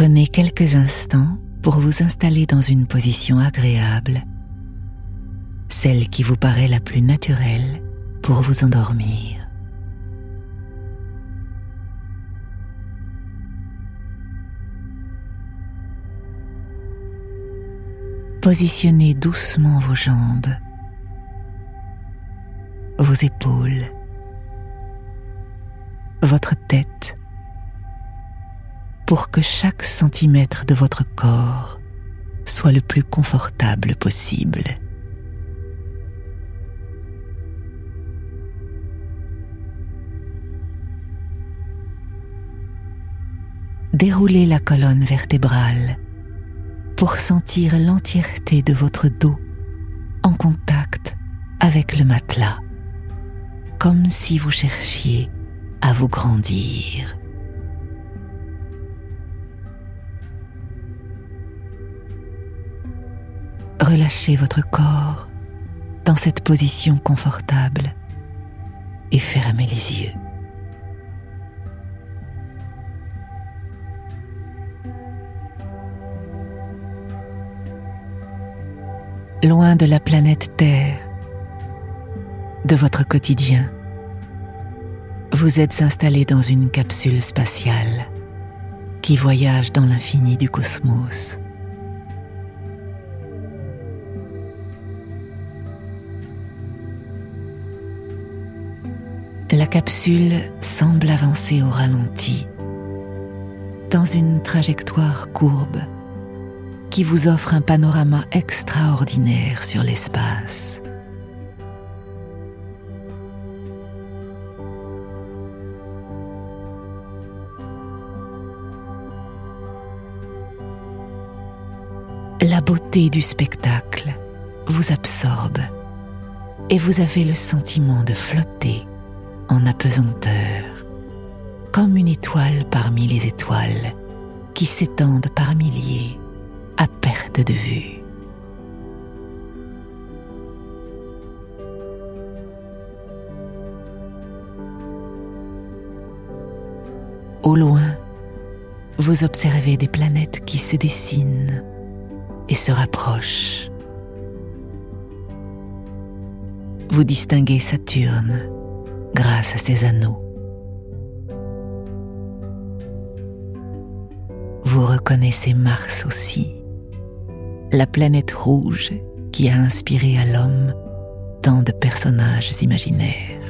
Prenez quelques instants pour vous installer dans une position agréable, celle qui vous paraît la plus naturelle pour vous endormir. Positionnez doucement vos jambes, vos épaules, votre tête pour que chaque centimètre de votre corps soit le plus confortable possible. Déroulez la colonne vertébrale pour sentir l'entièreté de votre dos en contact avec le matelas, comme si vous cherchiez à vous grandir. relâchez votre corps dans cette position confortable et fermez les yeux. Loin de la planète Terre, de votre quotidien, vous êtes installé dans une capsule spatiale qui voyage dans l'infini du cosmos. la capsule semble avancer au ralenti dans une trajectoire courbe qui vous offre un panorama extraordinaire sur l'espace. La beauté du spectacle vous absorbe et vous avez le sentiment de flotter en apesanteur, comme une étoile parmi les étoiles qui s'étendent par milliers à perte de vue. Au loin, vous observez des planètes qui se dessinent et se rapprochent. Vous distinguez Saturne, grâce à ses anneaux. Vous reconnaissez Mars aussi, la planète rouge qui a inspiré à l'homme tant de personnages imaginaires.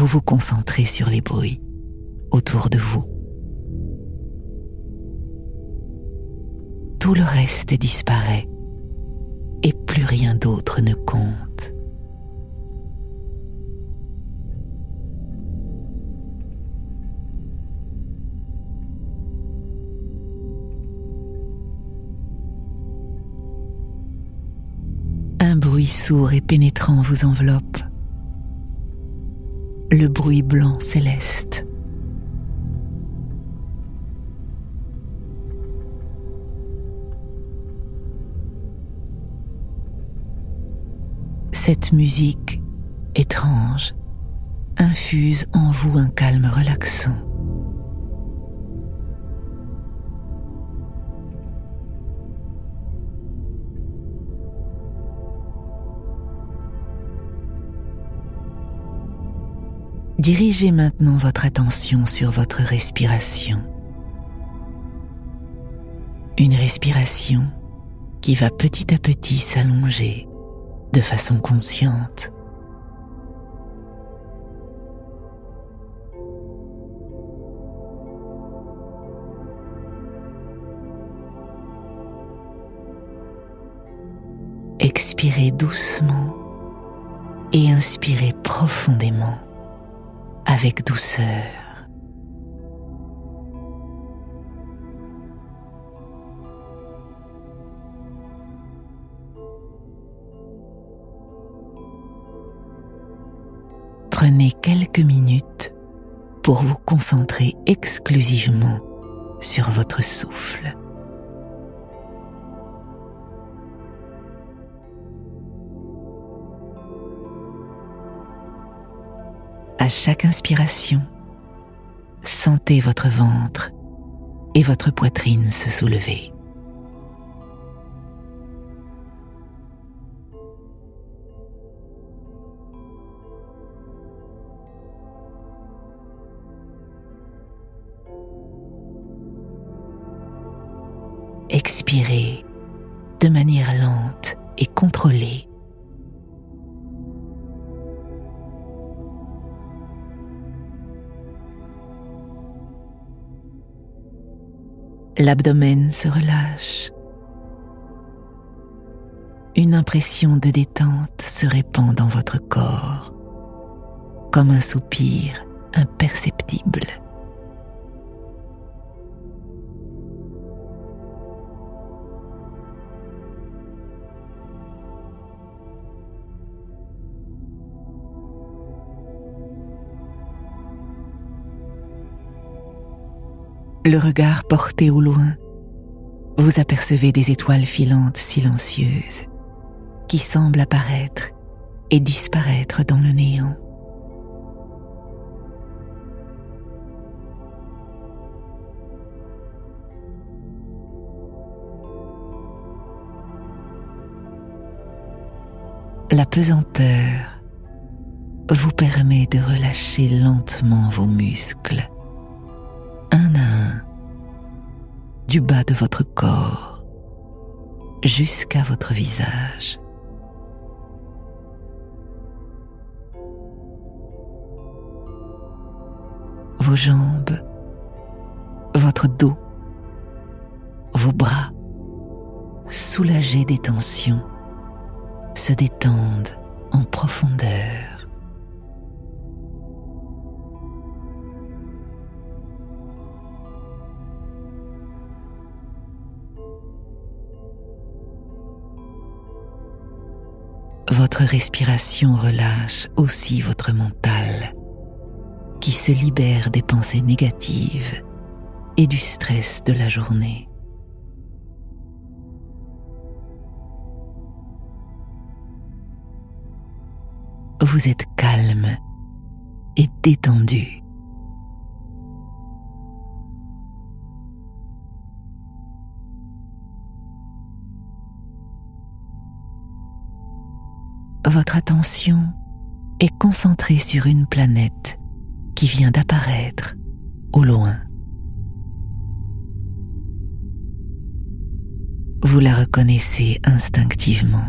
vous vous concentrez sur les bruits autour de vous. Tout le reste disparaît et plus rien d'autre ne compte. Un bruit sourd et pénétrant vous enveloppe le bruit blanc céleste. Cette musique étrange infuse en vous un calme relaxant. Dirigez maintenant votre attention sur votre respiration. Une respiration qui va petit à petit s'allonger de façon consciente. Expirez doucement et inspirez profondément avec douceur. Prenez quelques minutes pour vous concentrer exclusivement sur votre souffle. À chaque inspiration, sentez votre ventre et votre poitrine se soulever. Expirez de manière lente et contrôlée. L'abdomen se relâche. Une impression de détente se répand dans votre corps, comme un soupir imperceptible. Le regard porté au loin, vous apercevez des étoiles filantes silencieuses qui semblent apparaître et disparaître dans le néant. La pesanteur vous permet de relâcher lentement vos muscles un à un, du bas de votre corps jusqu'à votre visage. Vos jambes, votre dos, vos bras, soulagés des tensions, se détendent en profondeur. Votre respiration relâche aussi votre mental, qui se libère des pensées négatives et du stress de la journée. Vous êtes calme et détendu. Votre attention est concentrée sur une planète qui vient d'apparaître au loin. Vous la reconnaissez instinctivement.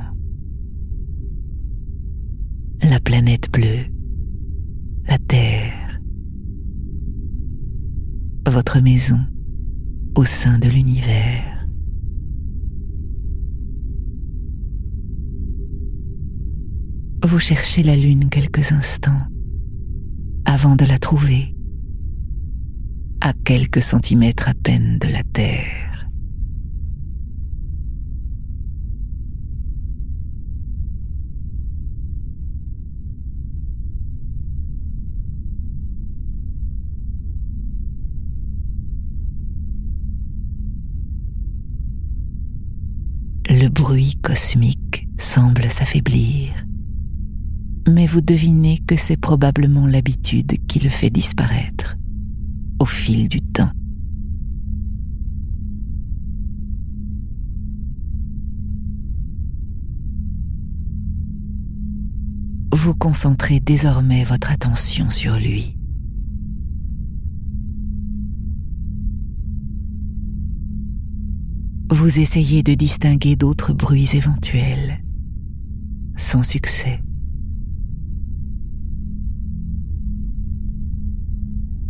La planète bleue, la Terre, votre maison au sein de l'univers. Vous cherchez la lune quelques instants avant de la trouver à quelques centimètres à peine de la Terre. Le bruit cosmique semble s'affaiblir mais vous devinez que c'est probablement l'habitude qui le fait disparaître au fil du temps. Vous concentrez désormais votre attention sur lui. Vous essayez de distinguer d'autres bruits éventuels, sans succès.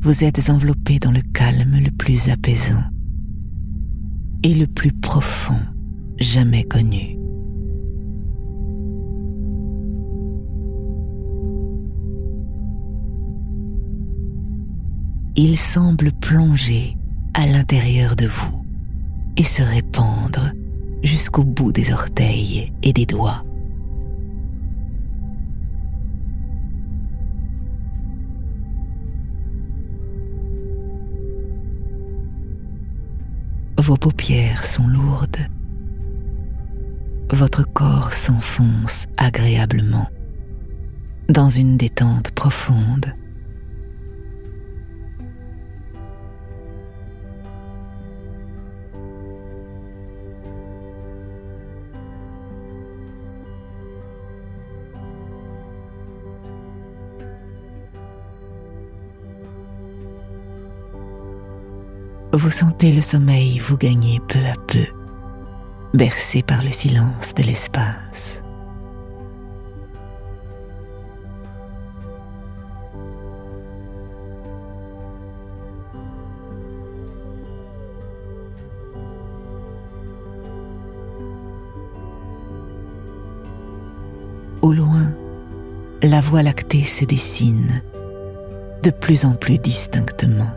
Vous êtes enveloppé dans le calme le plus apaisant et le plus profond jamais connu. Il semble plonger à l'intérieur de vous et se répandre jusqu'au bout des orteils et des doigts. Vos paupières sont lourdes. Votre corps s'enfonce agréablement dans une détente profonde. Vous sentez le sommeil vous gagner peu à peu, bercé par le silence de l'espace. Au loin, la voie lactée se dessine de plus en plus distinctement.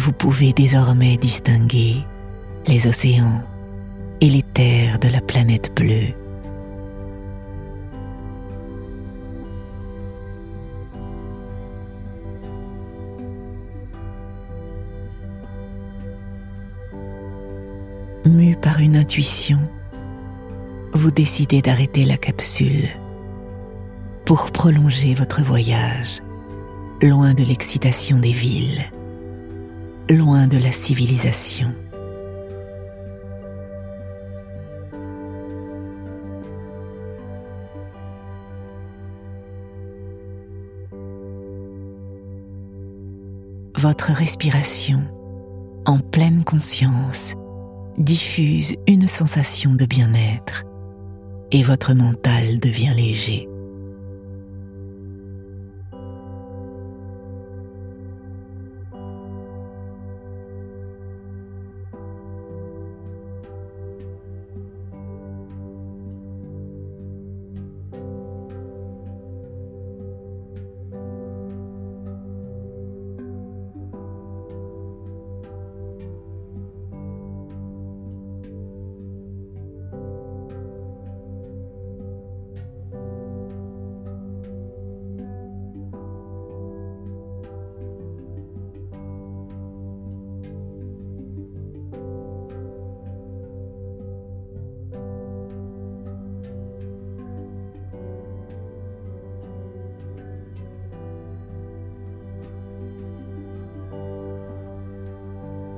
Vous pouvez désormais distinguer les océans et les terres de la planète bleue. Mu par une intuition, vous décidez d'arrêter la capsule pour prolonger votre voyage loin de l'excitation des villes loin de la civilisation. Votre respiration, en pleine conscience, diffuse une sensation de bien-être et votre mental devient léger.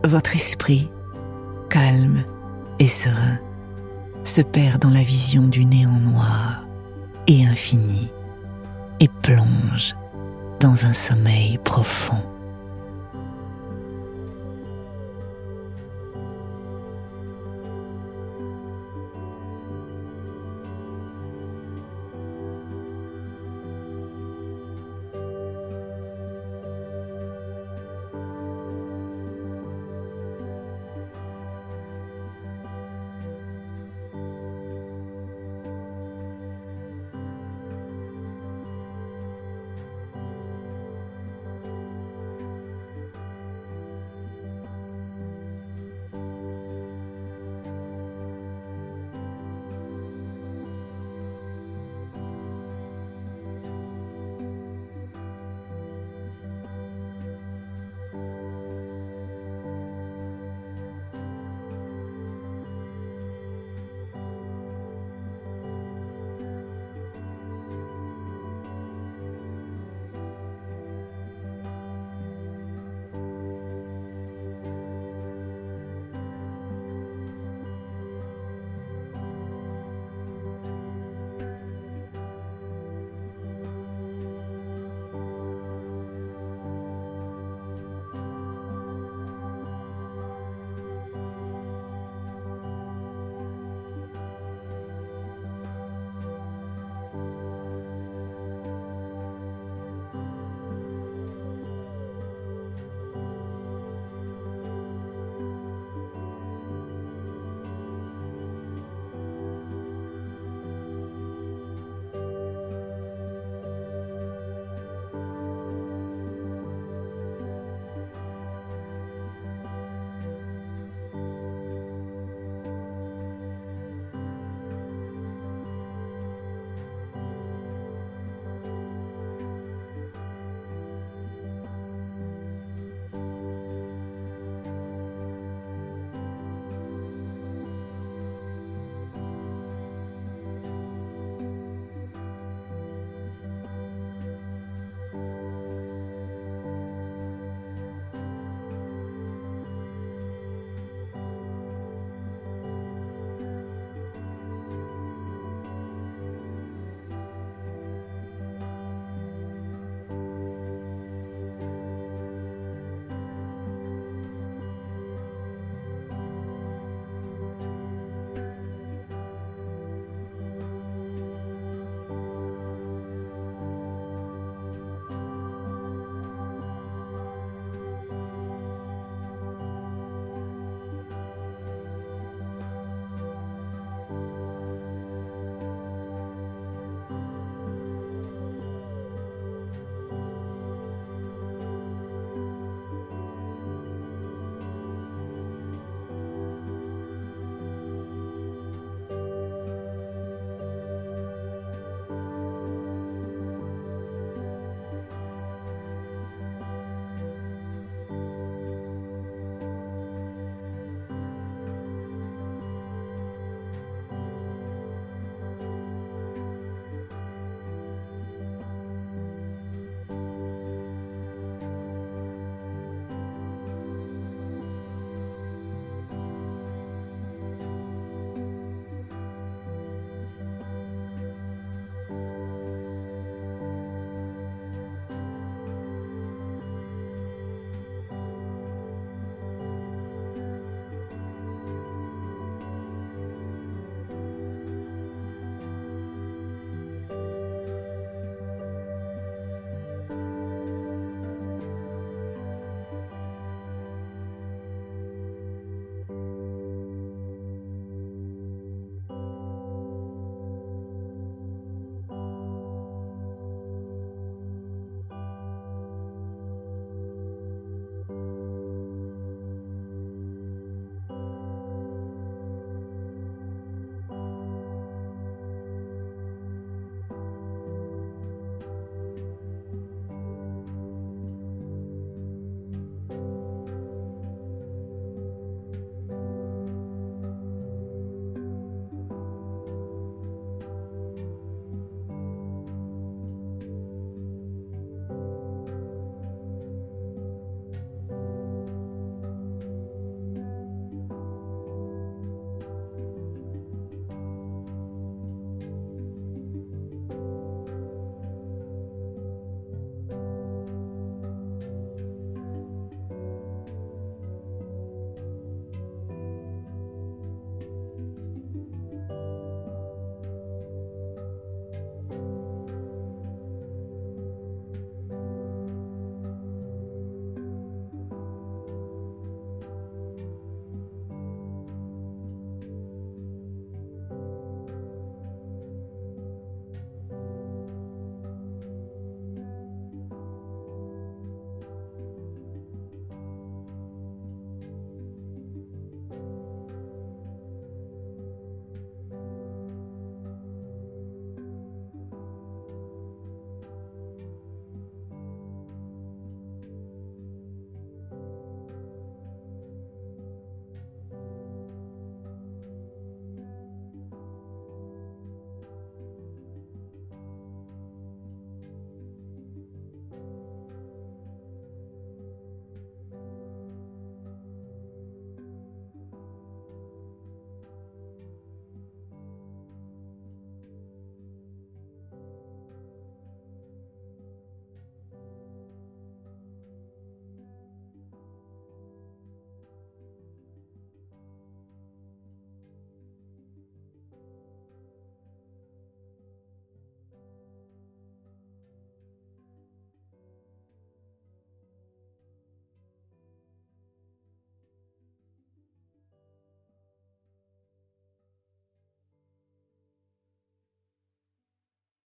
Votre esprit, calme et serein, se perd dans la vision du néant noir et infini et plonge dans un sommeil profond.